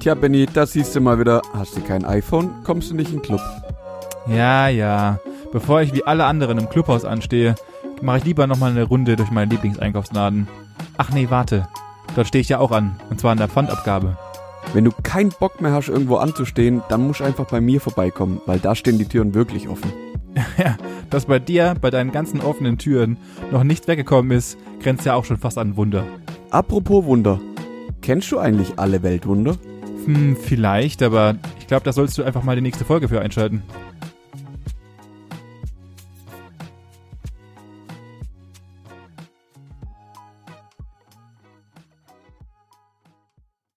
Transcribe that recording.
Tja, Benny, das siehst du mal wieder. Hast du kein iPhone, kommst du nicht in den Club. Ja, ja. Bevor ich wie alle anderen im Clubhaus anstehe, mache ich lieber nochmal eine Runde durch meinen Lieblingseinkaufsladen. Ach nee, warte. Dort stehe ich ja auch an. Und zwar an der Pfandabgabe. Wenn du keinen Bock mehr hast, irgendwo anzustehen, dann musst du einfach bei mir vorbeikommen, weil da stehen die Türen wirklich offen. Ja, dass bei dir, bei deinen ganzen offenen Türen, noch nichts weggekommen ist, grenzt ja auch schon fast an Wunder. Apropos Wunder. Kennst du eigentlich alle Weltwunder? Hm, vielleicht, aber ich glaube, da sollst du einfach mal die nächste Folge für einschalten.